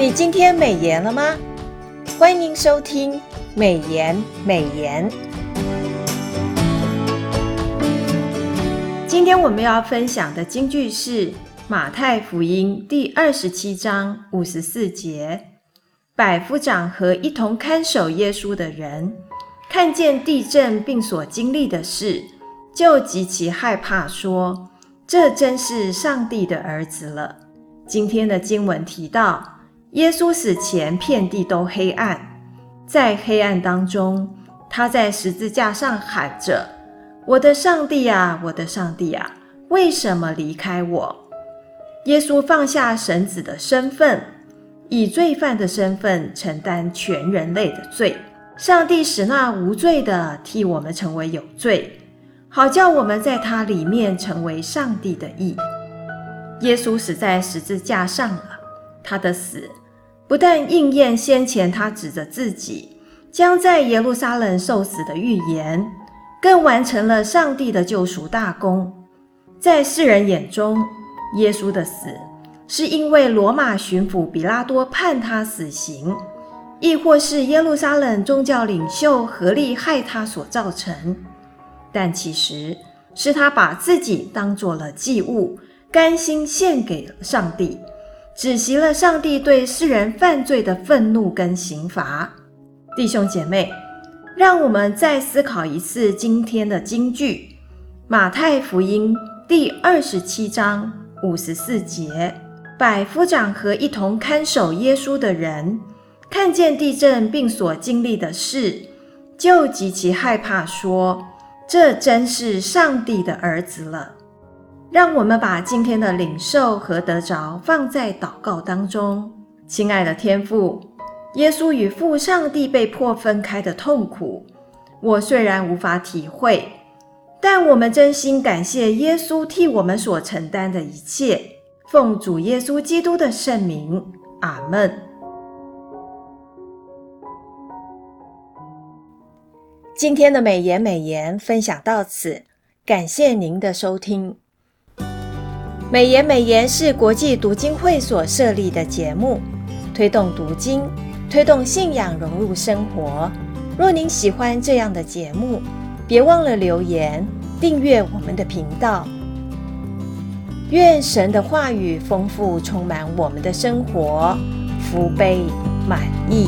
你今天美言了吗？欢迎收听美言美言。今天我们要分享的金句是马太福音第二十七章五十四节：百夫长和一同看守耶稣的人，看见地震并所经历的事，就极其害怕，说：“这真是上帝的儿子了。”今天的经文提到。耶稣死前，遍地都黑暗，在黑暗当中，他在十字架上喊着：“我的上帝啊，我的上帝啊，为什么离开我？”耶稣放下神子的身份，以罪犯的身份承担全人类的罪。上帝使那无罪的替我们成为有罪，好叫我们在他里面成为上帝的义。耶稣死在十字架上了，他的死。不但应验先前他指着自己将在耶路撒冷受死的预言，更完成了上帝的救赎大功。在世人眼中，耶稣的死是因为罗马巡抚比拉多判他死刑，亦或是耶路撒冷宗教领袖合力害他所造成。但其实是他把自己当作了祭物，甘心献给上帝。止息了上帝对世人犯罪的愤怒跟刑罚。弟兄姐妹，让我们再思考一次今天的金句：马太福音第二十七章五十四节，百夫长和一同看守耶稣的人，看见地震并所经历的事，就极其害怕，说：“这真是上帝的儿子了。”让我们把今天的领受和得着放在祷告当中。亲爱的天父，耶稣与父上帝被迫分开的痛苦，我虽然无法体会，但我们真心感谢耶稣替我们所承担的一切。奉主耶稣基督的圣名，阿门。今天的美言美言分享到此，感谢您的收听。美言美言是国际读经会所设立的节目，推动读经，推动信仰融入生活。若您喜欢这样的节目，别忘了留言订阅我们的频道。愿神的话语丰富充满我们的生活，福杯满溢。